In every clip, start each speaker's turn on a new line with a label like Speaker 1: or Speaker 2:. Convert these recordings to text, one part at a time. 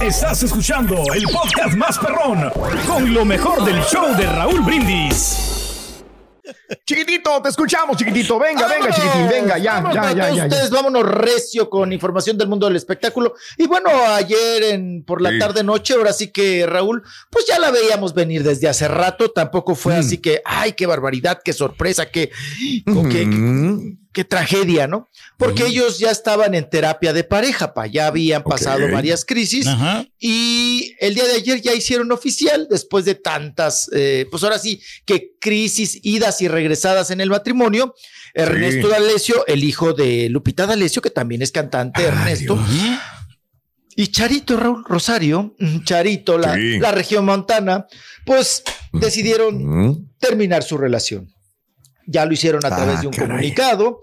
Speaker 1: Estás escuchando el podcast más perrón con lo mejor del show de Raúl Brindis.
Speaker 2: Chiquitito, te escuchamos, chiquitito. Venga, venga, chiquitín, venga, ya, ya, ya, ya,
Speaker 3: Ustedes vámonos recio con información del mundo del espectáculo. Y bueno, ayer en, por la
Speaker 2: Sí.
Speaker 3: tarde noche, ahora sí que Raúl, pues ya la veíamos venir desde hace rato. Tampoco fue
Speaker 2: Mm.
Speaker 3: así que, ay, qué barbaridad, qué sorpresa, qué, qué, qué- qué tragedia, ¿no? Porque ellos ya estaban en terapia de pareja, pa, ya habían pasado varias crisis.
Speaker 1: Ajá.
Speaker 3: Y el día de ayer ya hicieron oficial, después de tantas, eh, pues ahora sí, que crisis, idas y regresadas en el matrimonio. Ernesto D'Alessio, el hijo de Lupita D'Alessio, que también es cantante, Ernesto. Y Charito Raúl Rosario, mm, Charito, la,
Speaker 2: Sí.
Speaker 3: la región montana, pues decidieron terminar su relación. Ya lo hicieron a
Speaker 2: Ah,
Speaker 3: través de un
Speaker 2: caray.
Speaker 3: comunicado.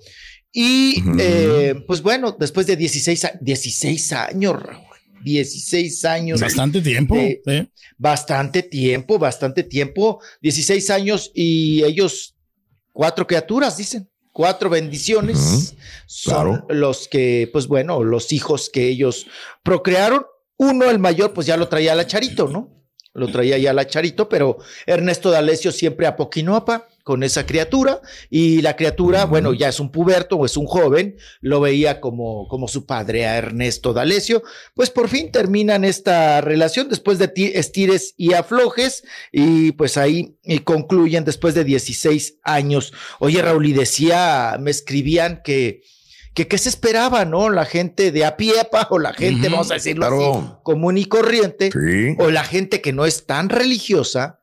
Speaker 3: Y eh, pues bueno, después de 16, a- 16 años, Raúl, 16 años.
Speaker 1: Bastante tiempo.
Speaker 3: Eh,
Speaker 1: ¿eh?
Speaker 3: Bastante tiempo, bastante tiempo. 16 años y ellos, cuatro criaturas, dicen. Cuatro bendiciones son
Speaker 2: claro.
Speaker 3: los que, pues bueno, los hijos que ellos procrearon. Uno, el mayor, pues ya lo traía la Charito, ¿no? Lo traía ya la Charito, pero Ernesto D'Alessio siempre a Poquinoapa con esa criatura y la criatura, bueno, ya es un puberto o es un joven, lo veía como, como su padre a Ernesto D'Alessio. Pues por fin terminan esta relación después de ti- estires y aflojes y pues ahí y concluyen después de 16 años. Oye, Raúl, y decía, me escribían que que qué se esperaba, ¿no? La gente de a pie pa, o la gente, vamos a decirlo
Speaker 2: claro.
Speaker 3: así, común y corriente,
Speaker 2: Sí.
Speaker 3: o la gente que no es tan religiosa,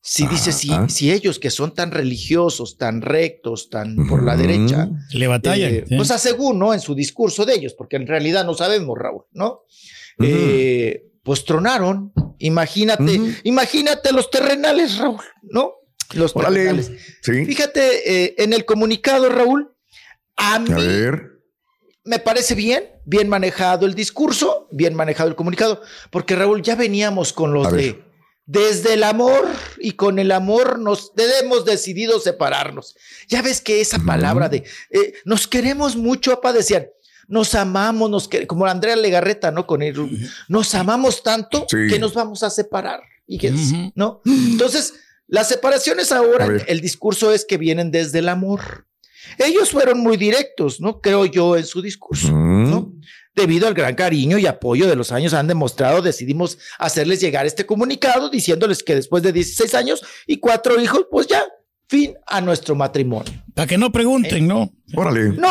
Speaker 3: si dice, si, si ellos que son tan religiosos, tan rectos, tan por la derecha,
Speaker 1: Le batallan.
Speaker 3: eh,
Speaker 1: ¿sí?
Speaker 3: pues según, ¿no? En su discurso de ellos, porque en realidad no sabemos, Raúl, ¿no? Eh, pues tronaron. Imagínate, imagínate los terrenales, Raúl, ¿no? Los
Speaker 2: Órale.
Speaker 3: terrenales.
Speaker 2: Sí.
Speaker 3: Fíjate, eh, en el comunicado, Raúl, a mí
Speaker 2: A ver.
Speaker 3: me parece bien, bien manejado el discurso, bien manejado el comunicado, porque Raúl, ya veníamos con los
Speaker 2: A
Speaker 3: de
Speaker 2: ver.
Speaker 3: Desde el amor y con el amor nos hemos decidido separarnos. Ya ves que esa palabra de eh, nos queremos mucho, papá, decían, nos amamos, nos queremos, como Andrea Legarreta, ¿no? Con él, nos amamos tanto
Speaker 2: Sí.
Speaker 3: que nos vamos a separar. Y que,
Speaker 1: Ujú.
Speaker 3: ¿no? Entonces, las separaciones ahora, el discurso es que vienen desde el amor. Ellos fueron muy directos, ¿no? Creo yo en su discurso. ¿no? Debido al gran cariño y apoyo de los años han demostrado, decidimos hacerles llegar este comunicado diciéndoles que después de 16 años y cuatro hijos, pues ya, fin a nuestro matrimonio.
Speaker 1: Para que no pregunten, ¿no?
Speaker 2: Órale.
Speaker 3: No,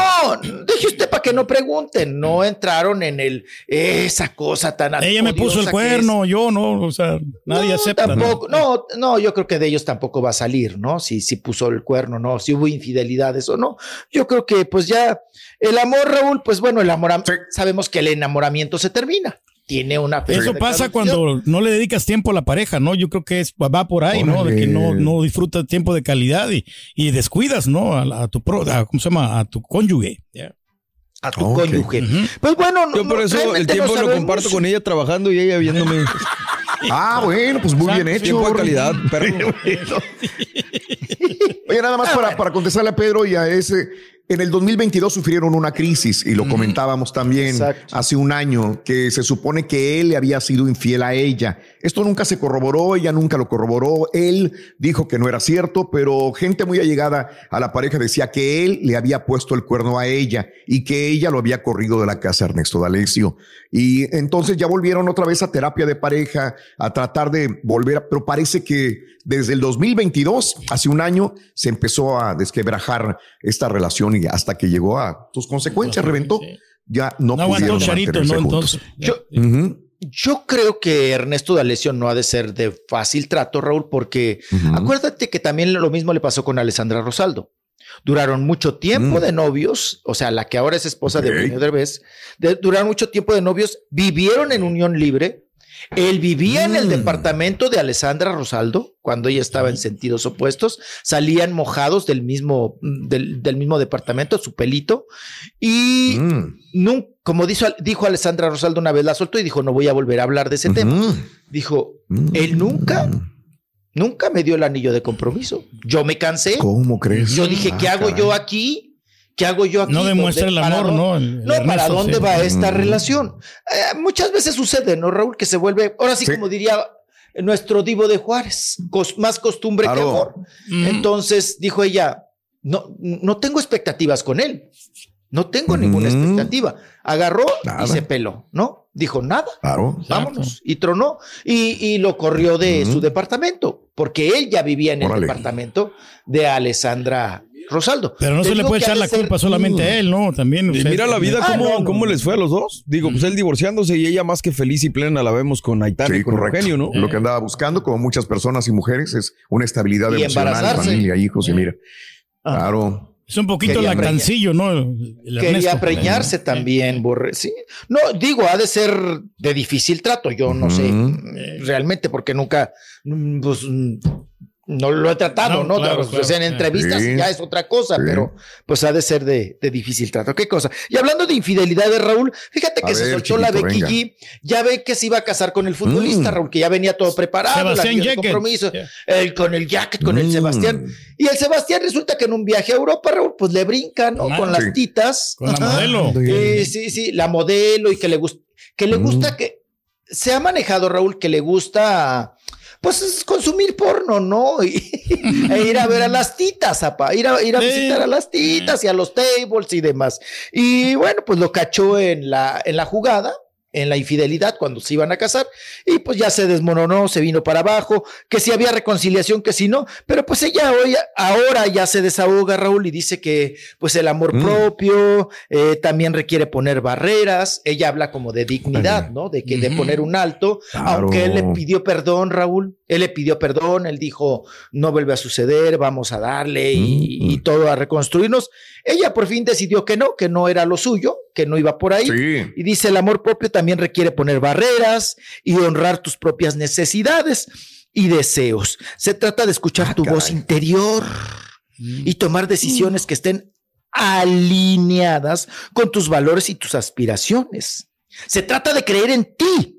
Speaker 3: deje usted para que no pregunten, no entraron en el esa cosa tan
Speaker 1: Ella me puso el cuerno, yo no, o sea, nadie
Speaker 3: no,
Speaker 1: acepta. ¿no?
Speaker 3: Tampoco, no, no, yo creo que de ellos tampoco va a salir, ¿no? Si, si puso el cuerno, no, si hubo infidelidades o no. Yo creo que pues ya el amor, Raúl, pues bueno, el amor,
Speaker 2: Sí.
Speaker 3: sabemos que el enamoramiento se termina. Tiene una
Speaker 1: Eso pasa cuando no le dedicas tiempo a la pareja, ¿no? Yo creo que es, va por ahí, ¿no? De que no, no disfrutas tiempo de calidad y, y descuidas, ¿no? A, tu pro, a- ¿cómo se llama? A tu cónyuge.
Speaker 3: a tu
Speaker 2: Ok.
Speaker 3: cónyuge.
Speaker 1: Ujú.
Speaker 3: Pues bueno, no-
Speaker 4: Yo por
Speaker 3: no,
Speaker 4: eso el tiempo
Speaker 3: no
Speaker 4: lo comparto con ella trabajando y ella viéndome.
Speaker 2: Ah, bueno, pues muy bien hecho.
Speaker 4: Tiempo de calidad, perro.
Speaker 2: Oye, nada más para, para contestarle a Pedro y a ese. En el 2022 sufrieron una crisis y lo comentábamos también
Speaker 3: Exacto.
Speaker 2: hace un año que se supone que él le había sido infiel a ella. Esto nunca se corroboró, ella nunca lo corroboró. Él dijo que no era cierto, pero gente muy allegada a la pareja decía que él le había puesto el cuerno a ella y que ella lo había corrido de la casa Ernesto D'Alessio. Y entonces ya volvieron otra vez a terapia de pareja, a tratar de volver, a- pero parece que desde el 2022, hace un año, se empezó a desquebrajar esta relación y hasta que llegó a sus consecuencias, reventó. Ya no,
Speaker 1: No aguantó
Speaker 2: pudieron
Speaker 1: charito, ¿no?
Speaker 2: juntos.
Speaker 1: Entonces.
Speaker 3: Yo- Yo creo que Ernesto D'Alessio no ha de ser de fácil trato, Raúl, porque acuérdate que también lo mismo le pasó con Alessandra Rosaldo. Duraron mucho tiempo
Speaker 2: Mm.
Speaker 3: de novios, o sea, la que ahora es esposa de. Eugenio Derbez, de- duraron mucho tiempo de novios, vivieron en unión libre. Él vivía en el
Speaker 2: Mm.
Speaker 3: departamento de Alessandra Rosaldo cuando ella estaba en sentidos opuestos, salían mojados del mismo, del, del mismo departamento, su pelito, y
Speaker 2: Mm,
Speaker 3: nun- como dijo, dijo Alessandra Rosaldo una vez, la soltó y dijo, no voy a volver a hablar de ese tema. Dijo,
Speaker 2: mm.
Speaker 3: él nunca, nunca me dio el anillo de compromiso. Yo me cansé.
Speaker 2: ¿Cómo crees?
Speaker 3: Yo dije, ¿qué
Speaker 2: Ah,
Speaker 3: hago
Speaker 2: caray.
Speaker 3: yo aquí? ¿Qué hago yo aquí?
Speaker 1: No demuestra
Speaker 3: ¿Dónde-
Speaker 1: el
Speaker 3: para
Speaker 1: amor,
Speaker 3: dónde-
Speaker 1: ¿no? El- el
Speaker 3: no, ¿para dónde
Speaker 1: sí.
Speaker 3: va esta
Speaker 2: Mm.
Speaker 3: relación? Eh, muchas veces sucede, ¿no, Raúl? Que se vuelve, ahora sí,
Speaker 2: Sí.
Speaker 3: como diría nuestro divo de Juárez, cos- más costumbre que amor.
Speaker 1: Mm.
Speaker 3: Entonces dijo ella, no, no tengo expectativas con él. No tengo ninguna
Speaker 2: Ujú.
Speaker 3: expectativa. Agarró
Speaker 2: Nada.
Speaker 3: y se peló, ¿no? Dijo nada.
Speaker 2: Claro.
Speaker 3: Vámonos. Y tronó. Y, y lo corrió de su departamento, porque él ya vivía en el departamento de Alessandra Rosaldo.
Speaker 1: Pero no se le puede echar la
Speaker 3: ser-
Speaker 1: culpa solamente a él, ¿no? También.
Speaker 4: Y mira la vida,
Speaker 3: Ah,
Speaker 4: cómo,
Speaker 3: no, no,
Speaker 4: cómo les fue a los dos. Digo, pues él divorciándose y ella más que feliz y plena la vemos con Aitana y con
Speaker 2: correcto.
Speaker 4: Eugenio, ¿no?
Speaker 2: Lo que andaba buscando, como muchas personas y mujeres, es una estabilidad
Speaker 3: Y
Speaker 2: emocional, familia, hijos, y mira.
Speaker 3: Ah.
Speaker 2: Claro.
Speaker 1: Es un poquito
Speaker 3: Quería
Speaker 1: lactancillo, ¿no? El-
Speaker 3: Quería preñarse también, Borre. Sí. No, digo, ha de ser de difícil trato. Yo no sé realmente, porque nunca, pues, no lo he tratado,
Speaker 1: No,
Speaker 3: ¿no?
Speaker 1: claro,
Speaker 3: Pues,
Speaker 1: claro,
Speaker 3: en
Speaker 1: claro.
Speaker 3: entrevistas
Speaker 2: Sí.
Speaker 3: ya es otra cosa,
Speaker 2: Sí.
Speaker 3: pero pues ha de ser de, de difícil trato. ¿Qué cosa? Y hablando de infidelidad de Raúl, fíjate que
Speaker 2: A
Speaker 3: se
Speaker 2: ver,
Speaker 3: soltó la Becky
Speaker 2: venga.
Speaker 3: G. Ya ve que se iba a casar con el futbolista,
Speaker 2: Mm.
Speaker 3: Raúl, que ya venía todo preparado,
Speaker 1: Sebastián
Speaker 3: el compromiso,
Speaker 1: Yeah.
Speaker 3: el- con el jacket, con el
Speaker 2: Mm.
Speaker 3: Sebastián. Y el Sebastián resulta que en un viaje a Europa, Raúl, pues le brinca, ¿no?
Speaker 1: Ah,
Speaker 3: con las titas.
Speaker 1: Con la modelo.
Speaker 3: Sí, sí, sí, la modelo y que le gusta, que le
Speaker 2: Mm.
Speaker 3: gusta que se ha manejado, Raúl, que le gusta, pues es consumir porno, ¿no? Y, e ir a ver a las titas, apa, ir a, ir a visitar a las titas y a los tables y demás. Y bueno, pues lo cachó en la, en la jugada. En la infidelidad cuando se iban a casar y pues ya se desmoronó, se vino para abajo, que si había reconciliación, que si no, pero pues ella hoy, ahora ya se desahoga Raúl y dice que pues el amor
Speaker 2: Mm.
Speaker 3: propio eh, también requiere poner barreras, ella habla como de dignidad, ¿no? De que de poner un alto,
Speaker 2: Claro.
Speaker 3: aunque él le pidió perdón, Raúl, él le pidió perdón, él dijo, no vuelve a suceder, vamos a darle y,
Speaker 2: Mm.
Speaker 3: y todo a reconstruirnos. Ella por fin decidió que no, que no era lo suyo, que no iba por ahí.
Speaker 2: Sí.
Speaker 3: Y dice, el amor propio también requiere poner barreras y honrar tus propias necesidades y deseos. Se trata de escuchar
Speaker 2: Ah,
Speaker 3: tu voz interior y tomar decisiones que estén alineadas con tus valores y tus aspiraciones. Se trata de creer en ti.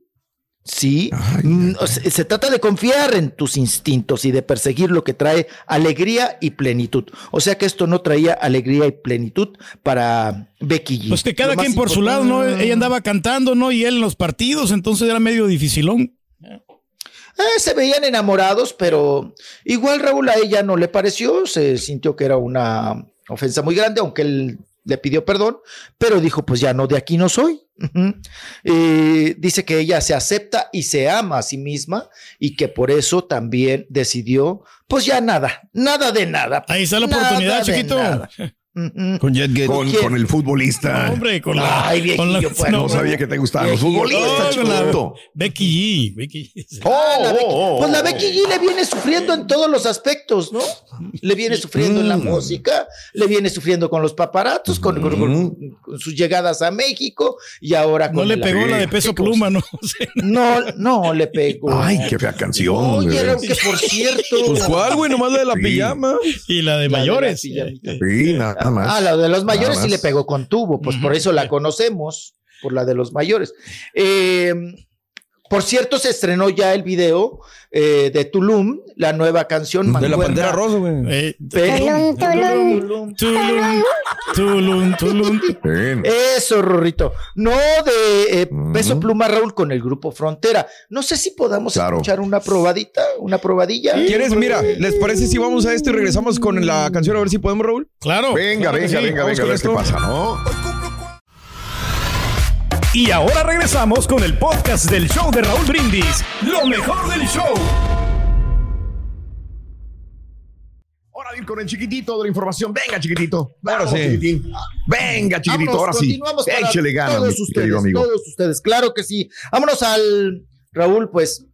Speaker 3: Sí,
Speaker 2: Ay,
Speaker 3: Mm, se trata de confiar en tus instintos y de perseguir lo que trae alegría y plenitud. O sea que esto no traía alegría y plenitud para Becky G.
Speaker 1: Pues que cada quien por su lado, ¿no? Ella andaba cantando, ¿no? Y él en los partidos, entonces era medio dificilón.
Speaker 3: Eh, se veían enamorados, pero igual Raúl a ella no le pareció, se sintió que era una ofensa muy grande, aunque él le pidió perdón, pero dijo, pues ya no, de aquí no soy. Eh, dice que ella se acepta y se ama a sí misma y que por eso también decidió, pues ya nada, nada de nada.
Speaker 1: Ahí está la
Speaker 3: Nada
Speaker 1: oportunidad, chiquito.
Speaker 3: nada.
Speaker 4: Con Jet.
Speaker 2: Con, con el futbolista.
Speaker 1: No, hombre, con la.
Speaker 3: Ay,
Speaker 1: con la-
Speaker 3: viejillo, pues,
Speaker 2: no sabía que te gustaban los futbolistas,
Speaker 1: No. Becky G. Becky G.
Speaker 2: Oh,
Speaker 3: Ah, la Becky-
Speaker 2: oh, oh,
Speaker 3: pues la
Speaker 2: oh.
Speaker 3: Becky G le viene sufriendo en todos los aspectos, ¿no? Le viene sufriendo en la
Speaker 2: Mm.
Speaker 3: música, le viene sufriendo con los paparatos, con, con- con- con sus llegadas a México y ahora
Speaker 1: No
Speaker 3: con
Speaker 1: le
Speaker 3: el-
Speaker 1: pegó la de peso pluma, ¿no?
Speaker 3: No, no le pegó.
Speaker 2: Ay, qué fea canción.
Speaker 3: Oye,
Speaker 2: güey.
Speaker 3: Raúl, que por cierto.
Speaker 4: Pues cuál, güey, nomás la de la
Speaker 2: Sí.
Speaker 4: pijama.
Speaker 1: Y la de
Speaker 3: La de
Speaker 1: mayores.
Speaker 3: la pijamita.
Speaker 2: Sí, nada más.
Speaker 3: Ah, la de los mayores sí le pegó con tubo, pues por eso la conocemos, por la de los mayores. Eh, por cierto, se estrenó ya el video eh, de Tulum, la nueva canción.
Speaker 4: De la pantera rosa, güey.
Speaker 1: Eh,
Speaker 3: Pero-
Speaker 5: Tulum,
Speaker 3: Tulum.
Speaker 1: Tulum, Tulum, Tulum.
Speaker 3: Eso, Rorrito. No de eh. Peso Pluma Raúl con el grupo Frontera. No sé si podamos
Speaker 2: Claro.
Speaker 3: escuchar una probadita, una probadilla.
Speaker 4: ¿Quieres? Mira, ¿les parece si vamos a esto y regresamos con la canción a ver si podemos, Raúl?
Speaker 1: Claro.
Speaker 2: Venga,
Speaker 1: claro
Speaker 2: venga,
Speaker 1: sí.
Speaker 2: venga, venga, a ver qué pasa, ¿no?
Speaker 1: Y ahora regresamos con el podcast del show de Raúl Brindis. Lo mejor del show.
Speaker 2: Ir con el chiquitito de la información. Venga, chiquitito.
Speaker 4: Ahora sí.
Speaker 2: chiquitín. Venga, chiquitito,
Speaker 3: Vámonos,
Speaker 2: ahora sí. Échele ganas,
Speaker 3: todos ustedes,
Speaker 2: amigo.
Speaker 3: todos ustedes. Claro que sí. Vámonos al Raúl, pues.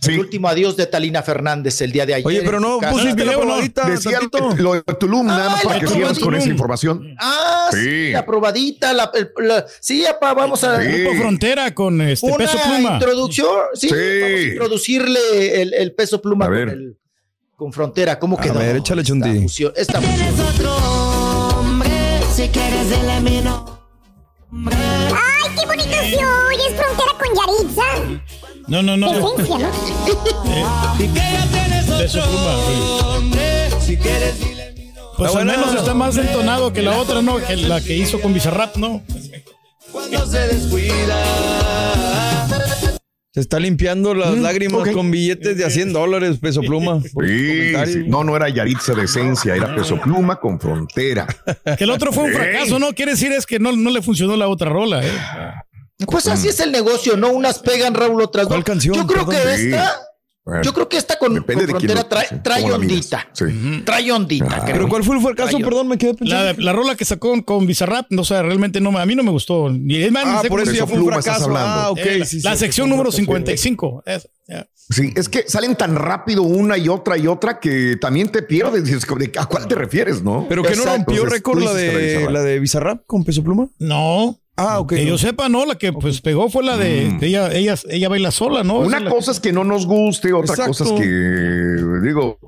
Speaker 2: Sí.
Speaker 3: El último adiós de Talina Fernández el día de ayer.
Speaker 4: Oye, pero no pusiste la
Speaker 1: video, ¿no?
Speaker 4: probadita
Speaker 2: Decía lo de Tulum, nada más
Speaker 3: Ah,
Speaker 2: para que sigamos con esa información.
Speaker 3: Ah, sí,
Speaker 2: Sí.
Speaker 3: la probadita, la, el- la- sí, apá, vamos a
Speaker 2: Sí.
Speaker 1: Grupo Frontera con este
Speaker 3: una
Speaker 1: peso pluma.
Speaker 3: introducción, sí,
Speaker 2: Sí.
Speaker 3: vamos a introducirle el, el peso pluma
Speaker 2: A
Speaker 3: con,
Speaker 2: ver.
Speaker 3: el- con frontera, ¿cómo
Speaker 4: A
Speaker 3: quedó?
Speaker 4: ver, échale,
Speaker 3: esta
Speaker 4: Chunti.
Speaker 3: fusión, esta fusión.
Speaker 5: Eres otro hombre, si quieres mi nombre.
Speaker 6: ¡Ay, qué bonito se oye! Es frontera con Yaritza.
Speaker 1: No, no, no.
Speaker 6: Esencia, ¿no?
Speaker 5: Que ya tienes otro
Speaker 1: Pluma, sí.
Speaker 5: hombre, si quieres dile mi nombre.
Speaker 7: Pues al menos está más entonado que la otra, ¿no? Que la que hizo con Bizarrap, ¿no?
Speaker 3: Cuando se descuida.
Speaker 4: Se está limpiando las lágrimas
Speaker 2: ok.
Speaker 4: con billetes de a 100 dólares, peso pluma.
Speaker 2: Sí. No, no era Yaritza de esencia, era peso pluma con frontera.
Speaker 7: Que el otro fue un fracaso, ¿no? Quiere decir es que no, no le funcionó la otra rola, ¿eh?
Speaker 3: Pues así es el negocio, ¿no? Unas pegan, Raúl, otras no.
Speaker 4: ¿Cuál canción?
Speaker 3: Yo creo que
Speaker 4: Perdón.
Speaker 3: Esta,
Speaker 2: Bueno,
Speaker 3: yo creo que esta con, con frontera trae,
Speaker 2: sí,
Speaker 3: trae ondita.
Speaker 2: Sí.
Speaker 3: Trae ondita.
Speaker 2: Ah.
Speaker 4: ¿Pero cuál fue, fue el caso?
Speaker 3: Rayo.
Speaker 4: Perdón, me quedé pensando.
Speaker 7: La, la rola que sacó con, Bizarrap, no sé, realmente no, me- a mí no me gustó. Y es más, ni
Speaker 4: Ah,
Speaker 7: sé
Speaker 4: por eso ya fue un fracaso.
Speaker 2: hablando.
Speaker 4: Ah, ok.
Speaker 7: Eh, la,
Speaker 4: sí,
Speaker 7: la
Speaker 4: sí,
Speaker 7: sección número
Speaker 4: fracaso.
Speaker 7: 55. Es- ya.
Speaker 2: Sí, es que salen tan rápido una y otra y otra que también te pierdes. ¿A cuál te refieres, no?
Speaker 4: ¿Pero que no rompió récord la de, la de Bizarrap con peso pluma?
Speaker 7: No.
Speaker 4: Ah, ok.
Speaker 7: Que
Speaker 4: no.
Speaker 7: yo sepa, no, la que pues pegó fue la de, de ella, ella, ella baila sola, ¿no?
Speaker 2: Una
Speaker 7: la-
Speaker 2: cosa es que no nos guste, otra
Speaker 4: Exacto.
Speaker 2: cosa es que, digo,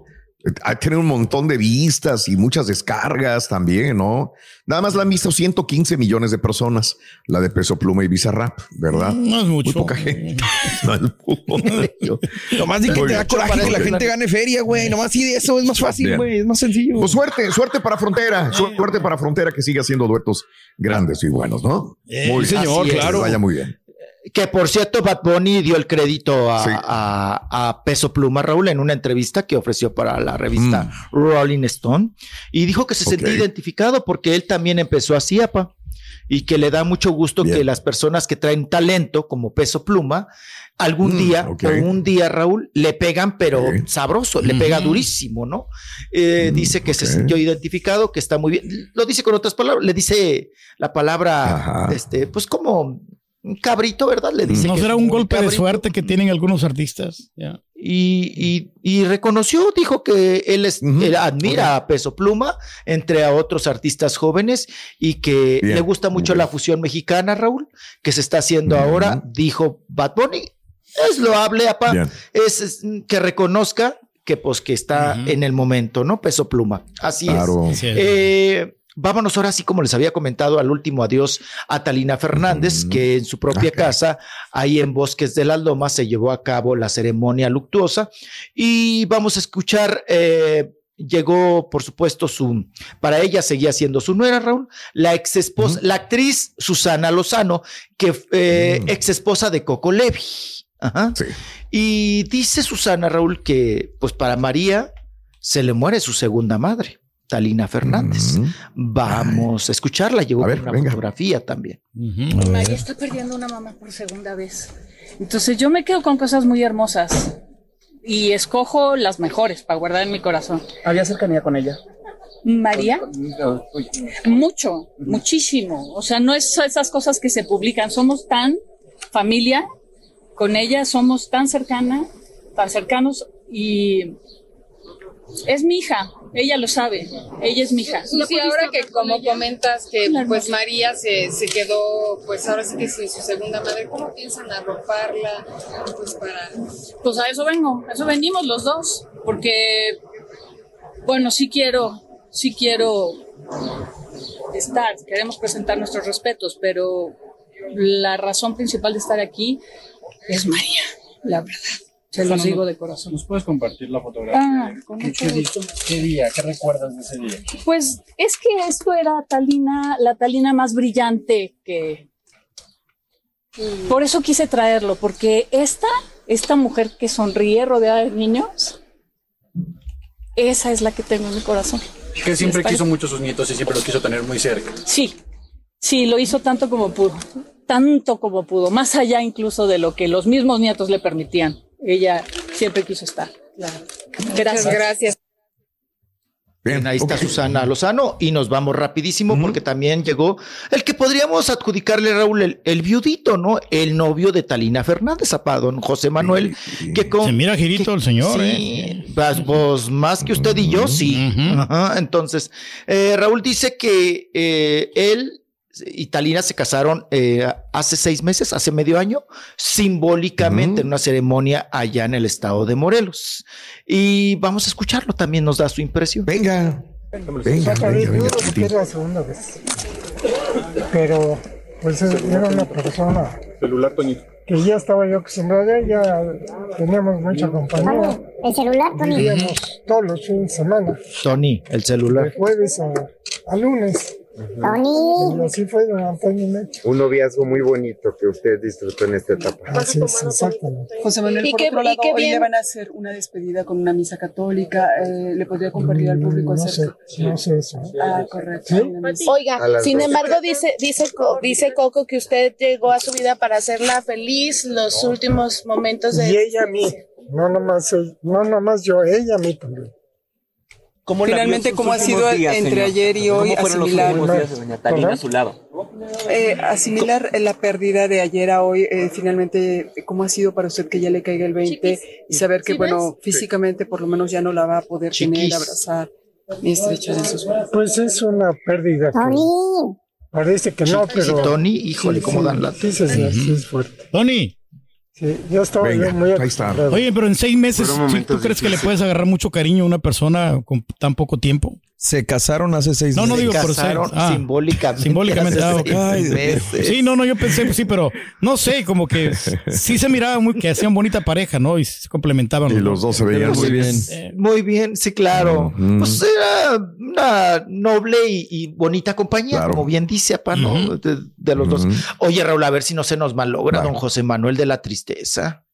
Speaker 2: ha tenido un montón de vistas y muchas descargas también, ¿no? Nada más la han visto 115 millones de personas, la de Peso Pluma y Bizarrap, ¿verdad?
Speaker 7: No es mucho.
Speaker 2: Muy poca gente. No es mucho.
Speaker 4: Nomás di que te da coraje que la gente gane feria, güey. Nomás sí de eso es más fácil, güey. Es más sencillo.
Speaker 2: Pues suerte, suerte para Frontera, suerte para Frontera que siga haciendo duetos grandes y buenos, ¿no?
Speaker 7: Eh,
Speaker 2: muy
Speaker 4: sí, señor, claro.
Speaker 2: Vaya muy bien.
Speaker 3: Que por cierto, Bad Bunny dio el crédito a,
Speaker 2: Sí.
Speaker 3: a- a Peso Pluma, Raúl, en una entrevista que ofreció para la revista Rolling Stone. Y dijo que se sentía identificado porque él también empezó así, apa. Y que le da mucho gusto
Speaker 2: Bien.
Speaker 3: que las personas que traen talento, como Peso Pluma, algún
Speaker 2: Mm,
Speaker 3: día,
Speaker 2: ok.
Speaker 3: o un día, Raúl, le pegan, pero sabroso, le pega durísimo, ¿no? Eh,
Speaker 2: Mm,
Speaker 3: dice que se sintió identificado, que está muy bien. Lo dice con otras palabras, le dice la palabra,
Speaker 2: Ajá.
Speaker 3: este, pues como un cabrito, ¿verdad? Le dice
Speaker 7: ¿No
Speaker 3: que
Speaker 7: será un golpe de suerte que tienen algunos artistas?
Speaker 3: Y, y- y reconoció, dijo que él, es- él admira a Peso Pluma entre a otros artistas jóvenes y que
Speaker 2: Bien,
Speaker 3: le gusta mucho
Speaker 2: bien.
Speaker 3: la fusión mexicana, Raúl, que se está haciendo ahora, dijo Bad Bunny. Es loable, apa, es, es que reconozca que pues que está en el momento, ¿no? Peso Pluma. Así
Speaker 2: Claro.
Speaker 3: es.
Speaker 7: Sí.
Speaker 3: Eh, vámonos ahora, así como les había comentado al último adiós a Talina Fernández, que en su propia casa, ahí en Bosques de las Lomas, se llevó a cabo la ceremonia luctuosa. Y vamos a escuchar. eh, Llegó, por supuesto, su, para ella seguía siendo su nuera, Raúl, la ex esposa, la actriz Susana Lozano, que eh,
Speaker 2: Mm.
Speaker 3: ex esposa de Coco Levi. Ajá.
Speaker 2: Sí.
Speaker 3: Y dice Susana Raúl que, pues para María se le muere su segunda madre, Talina Fernández.
Speaker 2: Ujú.
Speaker 3: Vamos a escucharla, llegó
Speaker 2: A ver,
Speaker 3: con una
Speaker 2: venga.
Speaker 3: fotografía también.
Speaker 7: Ujú.
Speaker 8: María está perdiendo una mamá por segunda vez. Entonces yo me quedo con cosas muy hermosas y escojo las mejores para guardar en mi corazón.
Speaker 9: ¿Había cercanía con ella?
Speaker 8: María, mucho, muchísimo. O sea, no es esas cosas que se publican. Somos tan familia con ella, somos tan cercana, tan cercanos y es mi hija. Ella lo sabe. Ella es mi hija.
Speaker 10: Sí, sí, ahora que como comentas que pues María se, se quedó pues ahora sí que sin su segunda madre, ¿cómo piensan arroparla pues para
Speaker 8: Pues a eso vengo, a eso venimos los dos, porque, bueno, sí quiero, sí quiero estar, queremos presentar nuestros respetos, pero la razón principal de estar aquí es María, la verdad. Se los digo de corazón.
Speaker 9: ¿Nos puedes compartir la fotografía?
Speaker 8: Ah, con
Speaker 9: ¿Qué,
Speaker 8: mucho
Speaker 9: qué di-
Speaker 8: gusto.
Speaker 9: qué día? ¿Qué recuerdas de ese día?
Speaker 8: Pues es que esto era Talina, la Talina más brillante que... Por eso quise traerlo, porque esta, esta mujer que sonríe rodeada de niños, esa es la que tengo en mi corazón.
Speaker 9: Que siempre
Speaker 8: ¿Les
Speaker 9: quiso mucho a sus nietos y siempre los quiso tener muy cerca.
Speaker 8: Sí, sí, lo hizo tanto como pudo, tanto como pudo, más allá incluso de lo que los mismos nietos le permitían. Ella siempre quiso estar. Gracias.
Speaker 10: Muchas gracias.
Speaker 2: Bien,
Speaker 3: Ahí está. Susana Lozano y nos vamos rapidísimo porque también llegó el que podríamos adjudicarle, Raúl, el, el viudito, ¿no? El novio de Talina Fernández, a don José Manuel, que con...
Speaker 7: Se mira girito el señor,
Speaker 3: Sí,
Speaker 7: ¿eh?
Speaker 3: pues, pues, más que usted y yo, sí. Ajá, Entonces, eh, Raúl dice que eh, él y Talina se casaron eh, hace seis meses, hace medio año, simbólicamente en una ceremonia allá en el estado de Morelos. Y vamos a escucharlo, también nos da su impresión.
Speaker 2: Venga. Venga, venga, venga, Chiquitín.
Speaker 11: la segunda vez. Pero, pues era una persona
Speaker 9: Celular, Toñito.
Speaker 11: que ya estaba yo acostumbrado, ya teníamos mucha compañía.
Speaker 6: El celular, Tony.
Speaker 11: Vivíamos todos los fines de semana,
Speaker 3: Tony, el
Speaker 11: de
Speaker 3: celular.
Speaker 11: jueves a, a lunes.
Speaker 6: Tony.
Speaker 11: Y así fue durante año y medio.
Speaker 12: Un noviazgo muy bonito que usted disfrutó en esta etapa.
Speaker 11: Así es, exactamente.
Speaker 13: José Manuel,
Speaker 10: Y
Speaker 13: por
Speaker 10: qué-
Speaker 13: otro
Speaker 10: y
Speaker 13: lado,
Speaker 10: qué
Speaker 13: hoy le van a hacer una despedida con una misa católica. eh, ¿Le podría compartir al público
Speaker 11: No sé,
Speaker 13: acerca?
Speaker 11: no sé eso.
Speaker 13: Ah, correcto.
Speaker 10: Oiga, sin
Speaker 12: dos.
Speaker 10: embargo, dice, dice, dice Coco que usted llegó a su vida para hacerla feliz los últimos momentos de...
Speaker 11: Y ella a mí, no nomás, no nomás yo, ella a mí también.
Speaker 14: ¿Cómo
Speaker 13: Finalmente, ¿cómo ha sido
Speaker 14: días,
Speaker 13: entre
Speaker 14: señor?
Speaker 13: ayer y hoy
Speaker 14: ¿Cómo
Speaker 13: asimilar-
Speaker 14: días a su lado?
Speaker 13: Eh, asimilar la pérdida de ayer a hoy, eh, finalmente, ¿cómo ha sido para usted que ya le caiga el 20 y saber que,
Speaker 10: ¿Sí
Speaker 13: bueno, físicamente por lo menos ya no la va a poder tener,
Speaker 3: Chiquis.
Speaker 13: abrazar ni estrechar en sus brazos?
Speaker 11: Pues es una pérdida que parece que no, pero...
Speaker 3: Tony, híjole, cómo dan la...
Speaker 11: Sí, sí, sí, sí, es fuerte.
Speaker 7: Tony.
Speaker 11: Sí, yo estaba
Speaker 2: Venga,
Speaker 11: yo muy
Speaker 2: ahí está.
Speaker 7: Oye, pero en seis meses,
Speaker 12: Fueron
Speaker 7: ¿sí,
Speaker 12: momentos
Speaker 7: ¿tú crees que le puedes agarrar mucho cariño a una persona con tan poco tiempo?
Speaker 4: Se casaron hace seis
Speaker 7: No, no
Speaker 4: meses.
Speaker 7: digo por
Speaker 3: casaron
Speaker 7: ser. ah,
Speaker 3: simbólicamente.
Speaker 7: simbólicamente,
Speaker 3: hace
Speaker 7: ah,
Speaker 3: seis
Speaker 7: Ay,
Speaker 3: meses.
Speaker 7: Sí, no, no, yo pensé, pues sí, pero no sé, como que sí se miraba muy que hacían bonita pareja, ¿no? Y se complementaban.
Speaker 2: Y los dos se veían muy bien.
Speaker 7: Eh,
Speaker 3: Muy bien, sí, claro. Pues era una noble y, y bonita compañía,
Speaker 2: Claro.
Speaker 3: como bien dice, apa, ¿no? De, de los dos. Oye, Raúl, a ver si no se nos malogra
Speaker 2: Claro.
Speaker 3: don José Manuel de la tristeza.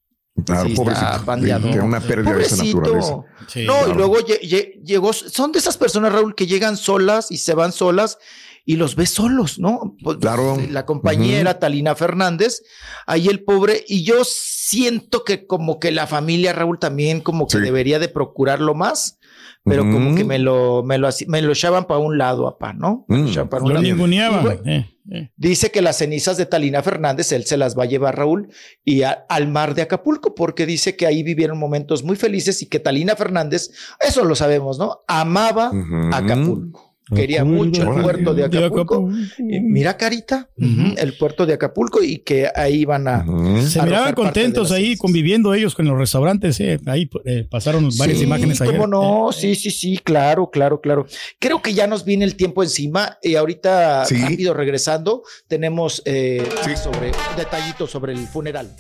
Speaker 2: Claro,
Speaker 3: Sí,
Speaker 2: pobrecito.
Speaker 3: bandeado.
Speaker 2: Que una pérdida de esa naturaleza.
Speaker 7: sí.
Speaker 3: no,
Speaker 2: claro.
Speaker 3: y luego lle- lle- llegó, son de esas personas, Raúl, que llegan solas y se van solas y los ves solos, ¿no? Pues,
Speaker 2: Claro.
Speaker 3: La compañera. Talina Fernández, ahí el pobre, y yo siento que como que la familia, Raúl, también como que
Speaker 2: Sí.
Speaker 3: debería de procurarlo más, pero como que me lo, me lo, me lo echaban para un lado, apá, ¿no? Me lo
Speaker 2: Mm.
Speaker 3: echaban para un
Speaker 7: Lo
Speaker 3: lado.
Speaker 7: ninguneaban.
Speaker 3: Y bueno,
Speaker 7: eh, eh.
Speaker 3: Dice que las cenizas de Talina Fernández él se las va a llevar Raúl y a- al mar de Acapulco porque dice que ahí vivieron momentos muy felices y que Talina Fernández, eso lo sabemos, ¿no? Amaba. Acapulco. Quería mucho el puerto de Acapulco. Mira, Carita, el puerto de Acapulco y que ahí van a...
Speaker 7: Se miraban contentos ahí conviviendo ellos con los restaurantes. eh. Ahí eh, pasaron varias
Speaker 3: Sí,
Speaker 7: imágenes
Speaker 3: cómo no, sí, sí, sí, claro, claro, claro. Creo que ya nos viene el tiempo encima y ahorita
Speaker 2: Sí.
Speaker 3: rápido regresando tenemos eh, sobre detallitos sobre el funeral.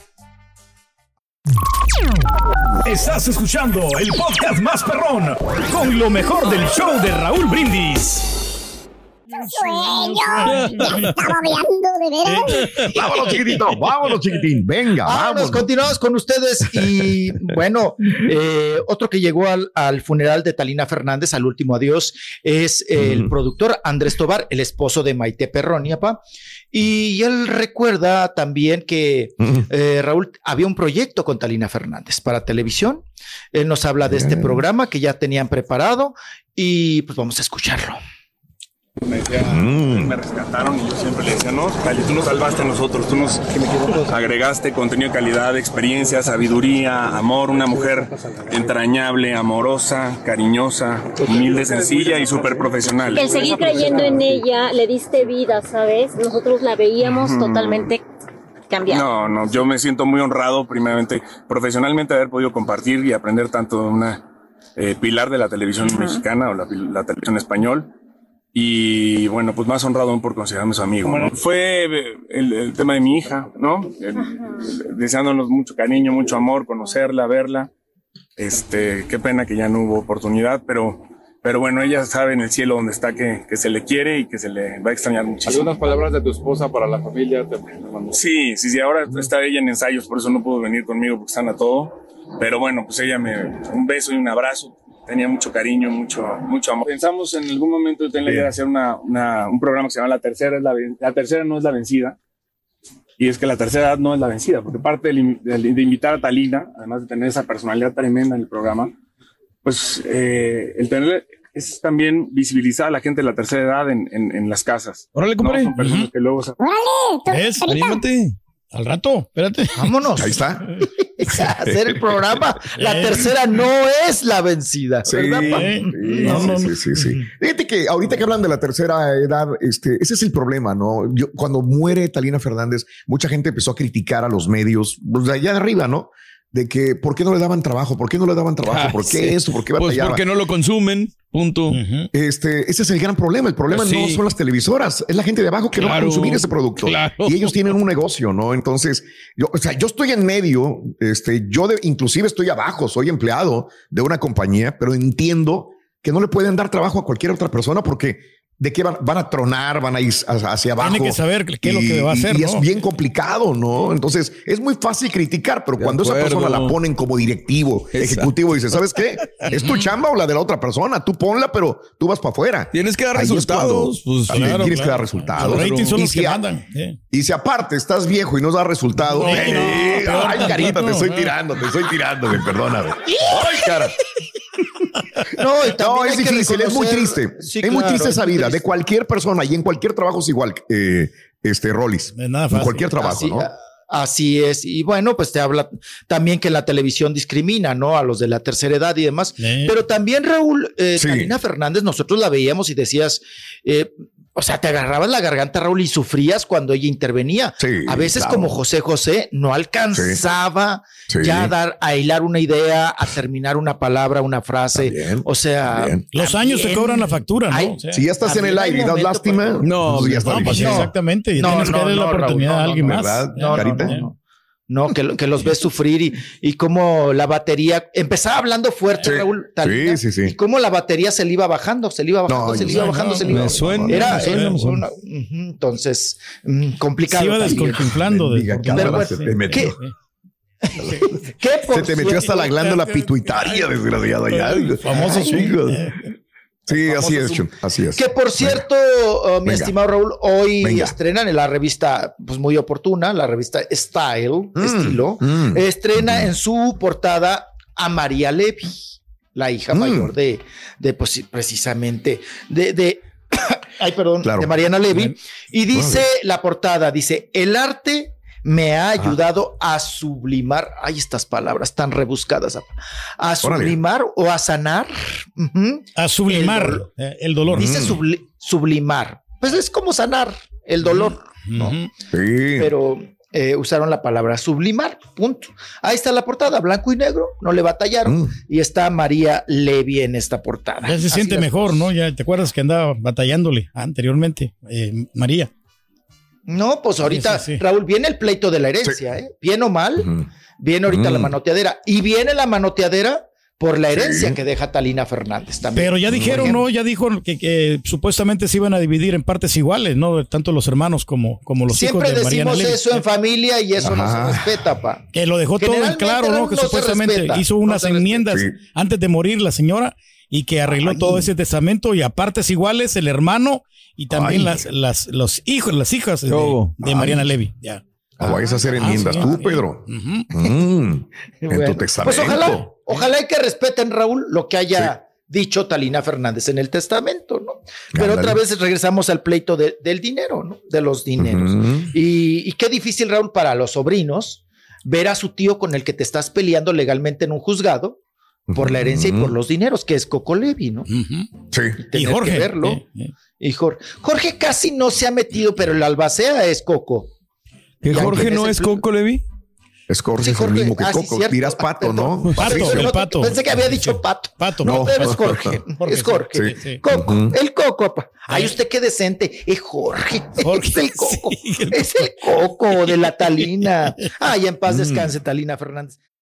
Speaker 1: Estás escuchando el podcast más perrón con lo mejor del show de Raúl Brindis.
Speaker 6: Sueño. Estaba de veras.
Speaker 2: Vámonos, chiquitito. Vámonos, chiquitín. Venga,
Speaker 3: Vámonos,
Speaker 2: vámonos.
Speaker 3: continuamos con ustedes y bueno, eh, otro que llegó al, al funeral de Talina Fernández, al último adiós, es el productor Andrés Tobar, el esposo de Maite Perronia, pa. Y él recuerda también que eh, Raúl había un proyecto con Talina Fernández para televisión. Él nos habla de este programa que ya tenían preparado y pues vamos a escucharlo.
Speaker 9: Me decía,
Speaker 2: Mm.
Speaker 9: me rescataron y yo siempre le decía, no, Cali, tú nos salvaste a nosotros, tú nos agregaste contenido de calidad, experiencia, sabiduría, amor, una mujer entrañable, amorosa, cariñosa, humilde, sencilla y súper profesional.
Speaker 15: El seguir creyendo en ella, le diste vida, ¿sabes? Nosotros la veíamos totalmente cambiada.
Speaker 9: No, no, yo me siento muy honrado, primeramente, profesionalmente, haber podido compartir y aprender tanto de una eh, pilar de la televisión mexicana o la, la televisión español. Y bueno, pues más honrado aún por considerarme su amigo. ¿no? Fue eh, el, el tema de mi hija, ¿no? El- deseándonos mucho cariño, mucho amor, conocerla, verla. Este, qué pena que ya no hubo oportunidad, pero, pero bueno, ella sabe en el cielo donde está que, que se le quiere y que se le va a extrañar muchísimo.
Speaker 16: Algunas palabras de tu esposa para la familia. Te,
Speaker 9: Sí, sí, sí, ahora está ella en ensayos, por eso no pudo venir conmigo porque están a todo. Pero bueno, pues ella me, un beso y un abrazo. Tenía mucho cariño, mucho, mucho amor. Pensamos en algún momento de tener la idea de hacer una, una- un programa que se llama La Tercera es la, la Tercera no es la vencida. Y es que la tercera edad no es la vencida, porque parte del in- del- de, invitar a Talina, además de tener esa personalidad tremenda en el programa, pues eh, el tener es también visibilizar a la gente de la tercera edad en, en, en las casas.
Speaker 4: Órale, compadre.
Speaker 9: Son personas que luego se-
Speaker 7: ¿Ves? Anímate. Al rato, espérate.
Speaker 3: Vámonos.
Speaker 2: Ahí está.
Speaker 3: a hacer el programa. La
Speaker 7: Eh.
Speaker 3: tercera no es la vencida.
Speaker 2: Sí,
Speaker 3: ¿verdad, pa?
Speaker 2: sí,
Speaker 7: No, no,
Speaker 2: sí,
Speaker 7: no.
Speaker 2: sí, sí, sí. Fíjate que ahorita que hablan de la tercera edad, este, ese es el problema, ¿no? Yo, cuando muere Talina Fernández, mucha gente empezó a criticar a los medios, pues de allá de arriba, ¿no? De que por qué no le daban trabajo, por qué no le daban trabajo,
Speaker 4: Ah,
Speaker 2: por qué
Speaker 4: sí.
Speaker 2: eso, por qué
Speaker 4: Pues
Speaker 2: batallaba.
Speaker 4: porque no lo consumen, punto.
Speaker 2: Este, ese es el gran problema. El problema
Speaker 4: Pues
Speaker 2: no son las televisoras, es la gente de abajo que no va a consumir ese producto.
Speaker 4: claro.
Speaker 2: Y ellos tienen un negocio, ¿no? Entonces, yo, o sea, yo estoy en medio, este, yo de- inclusive estoy abajo, soy empleado de una compañía, pero entiendo que no le pueden dar trabajo a cualquier otra persona porque de qué van, van a tronar, van a ir hacia abajo.
Speaker 7: Tiene que saber qué es lo que va a hacer,
Speaker 2: Y
Speaker 7: ¿no?
Speaker 2: es bien complicado, ¿no? Entonces, es muy fácil criticar, pero cuando esa persona la ponen como directivo, ejecutivo, dice, ¿sabes qué? ¿Es tu chamba o la de la otra persona? Tú ponla, pero tú vas para afuera.
Speaker 4: Tienes que dar
Speaker 2: Ahí
Speaker 4: resultados,
Speaker 2: cuando
Speaker 4: pues, claro,
Speaker 2: tienes que dar resultados.
Speaker 7: Los ratings son
Speaker 2: Y
Speaker 7: los
Speaker 2: si
Speaker 7: que
Speaker 2: a-
Speaker 7: mandan. sí.
Speaker 2: Y si aparte estás viejo y no das resultado,
Speaker 7: No,
Speaker 2: ¡eh!
Speaker 7: no,
Speaker 2: ay, carita, te estoy
Speaker 7: no.
Speaker 2: tirando, te estoy tirando, perdóname. Ay, cara.
Speaker 3: No, y
Speaker 2: No, es difícil, es muy triste.
Speaker 3: Sí,
Speaker 2: es muy triste
Speaker 3: es
Speaker 2: esa
Speaker 3: muy
Speaker 2: vida
Speaker 3: triste.
Speaker 2: de cualquier persona y en cualquier trabajo es igual, eh, este, Rollis.
Speaker 7: nada
Speaker 2: En cualquier trabajo,
Speaker 3: Así,
Speaker 2: ¿no?
Speaker 3: así es. Y bueno, pues te habla también que la televisión discrimina, ¿no? A los de la tercera edad y demás.
Speaker 7: Sí.
Speaker 3: Pero también, Raúl, eh,
Speaker 2: Sí.
Speaker 3: Talina Fernández, nosotros la veíamos y decías, eh, o sea, te agarrabas la garganta, Raúl, y sufrías cuando ella intervenía.
Speaker 2: Sí,
Speaker 3: a veces,
Speaker 2: claro.
Speaker 3: como José José, no alcanzaba
Speaker 2: Sí.
Speaker 3: ya a dar, a hilar una idea, a terminar una palabra, una frase.
Speaker 2: También,
Speaker 3: o sea,
Speaker 2: también.
Speaker 7: Los años te cobran la factura, ¿no?
Speaker 3: hay-
Speaker 7: O sea,
Speaker 2: Si ya estás en el aire y das lástima,
Speaker 4: No,
Speaker 2: pues ya está
Speaker 7: no, pues exactamente. y
Speaker 3: No,
Speaker 7: tienes que
Speaker 3: no,
Speaker 7: darle la
Speaker 3: no,
Speaker 7: oportunidad
Speaker 3: Raúl,
Speaker 7: a
Speaker 3: no,
Speaker 7: alguien
Speaker 3: no,
Speaker 7: más.
Speaker 2: ¿verdad?
Speaker 3: No, no,
Speaker 2: Carita.
Speaker 3: No, que, lo- que los ves sufrir y, y cómo la batería empezaba hablando fuerte,
Speaker 2: Sí,
Speaker 3: Raúl. Talina,
Speaker 2: sí, sí, sí.
Speaker 3: Y cómo la batería se le iba bajando, se le iba bajando,
Speaker 2: No,
Speaker 3: se le iba bajando,
Speaker 7: no,
Speaker 3: se le iba
Speaker 4: me suena,
Speaker 3: Era,
Speaker 4: me suena,
Speaker 3: era
Speaker 4: me suena.
Speaker 3: una- ujú, entonces, mm, complicado.
Speaker 7: Se iba
Speaker 3: también.
Speaker 7: desconchiflando.
Speaker 2: Bendiga,
Speaker 7: de-
Speaker 2: cámara,
Speaker 3: Pero
Speaker 2: se
Speaker 3: bueno,
Speaker 2: te metió.
Speaker 7: ¿qué?
Speaker 3: ¿Qué
Speaker 2: Se te metió hasta la glándula pituitaria, desgraciado. Ya.
Speaker 7: Famoso
Speaker 2: hijo. Sí, así es. Chum, así es.
Speaker 3: Que por cierto, uh, mi
Speaker 2: Venga.
Speaker 3: estimado Raúl, hoy
Speaker 2: Venga.
Speaker 3: estrenan en la revista, pues muy oportuna, la revista Style,
Speaker 2: Mm,
Speaker 3: estilo,
Speaker 2: mm.
Speaker 3: estrena en su portada a María Levy, la hija
Speaker 2: Mm.
Speaker 3: mayor de, de pues, precisamente, de, de, ay, perdón,
Speaker 2: Claro.
Speaker 3: de Mariana Levy. Y dice la portada, dice, el arte me ha
Speaker 2: Ah.
Speaker 3: ayudado a sublimar, ay, estas palabras tan rebuscadas, a
Speaker 2: Órale.
Speaker 3: sublimar o a sanar.
Speaker 7: A sublimar
Speaker 3: El dolor.
Speaker 7: eh, el dolor.
Speaker 3: Dice
Speaker 2: Mm.
Speaker 3: subli- sublimar. Pues es como sanar el dolor, ¿no?
Speaker 7: Ujú.
Speaker 2: Sí.
Speaker 3: Pero eh, usaron la palabra sublimar, punto. Ahí está la portada, blanco y negro, no le batallaron.
Speaker 2: Mm.
Speaker 3: Y está María Levy en esta portada.
Speaker 7: Ya se
Speaker 3: Así
Speaker 7: siente mejor,
Speaker 3: cosas.
Speaker 7: ¿no? Ya te acuerdas que andaba batallándole anteriormente, eh, María.
Speaker 3: No, pues ahorita,
Speaker 7: Sí, sí, sí.
Speaker 3: Raúl, viene el pleito de la herencia, ¿eh? Bien o mal, viene ahorita
Speaker 2: Mm.
Speaker 3: la manoteadera. Y viene la manoteadera por la herencia
Speaker 2: Sí.
Speaker 3: que deja Talina Fernández también.
Speaker 7: Pero ya dijeron, ¿no? Ya dijo que, que supuestamente se iban a dividir en partes iguales, ¿no? Tanto los hermanos como, como los
Speaker 3: Siempre
Speaker 7: hijos de
Speaker 3: decimos eso en familia y eso no se respeta, pa.
Speaker 7: Que lo dejó todo en claro, ¿no? Que
Speaker 3: no
Speaker 7: supuestamente
Speaker 3: respeta,
Speaker 7: hizo unas enmiendas
Speaker 2: Sí.
Speaker 7: antes de morir la señora y que arregló
Speaker 3: Ay.
Speaker 7: todo ese testamento y a partes iguales el hermano y también
Speaker 2: Ay.
Speaker 7: las, las, los hijos, las hijas de, Mariana Levy. Ya.
Speaker 2: O vayas a hacer
Speaker 7: Ah,
Speaker 2: enmiendas
Speaker 7: sí.
Speaker 2: tú, Pedro. Mm. En
Speaker 3: Bueno,
Speaker 2: tu testamento.
Speaker 3: Pues ojalá, ojalá y que respeten, Raúl, lo que haya dicho Talina Fernández en el testamento, ¿no? Pero
Speaker 2: Ándale.
Speaker 3: otra vez regresamos al pleito de- del dinero, ¿no? De los dineros. Y, y qué difícil, Raúl, para los sobrinos ver a su tío con el que te estás peleando legalmente en un juzgado por la herencia y por los dineros, que es Coco Levi, ¿no?
Speaker 2: Sí.
Speaker 7: Y
Speaker 3: Tener
Speaker 7: Jorge.
Speaker 3: que verlo.
Speaker 7: eh, eh.
Speaker 3: Y Jorge, Jorge casi no se ha metido, pero el albacea es Coco.
Speaker 4: ¿Que Jorge no
Speaker 3: es
Speaker 4: Coco Levi?
Speaker 2: Es Jorge,
Speaker 3: Sí,
Speaker 2: es el mismo que
Speaker 3: Ah, sí,
Speaker 2: Coco.
Speaker 3: cierto.
Speaker 2: Dirás pato, ¿no?
Speaker 7: Pato,
Speaker 3: Sí,
Speaker 7: el pato.
Speaker 3: Pensé que había dicho pato.
Speaker 7: Pato.
Speaker 3: No,
Speaker 2: No.
Speaker 3: pero es Jorge.
Speaker 7: Jorge,
Speaker 3: es Jorge.
Speaker 7: sí, sí.
Speaker 3: Coco, el Coco. Ay, usted qué decente. Es Jorge.
Speaker 7: Jorge,
Speaker 3: es el Coco.
Speaker 7: sí, el
Speaker 3: es el Coco de la Talina. Ay, en paz descanse, Talina Fernández.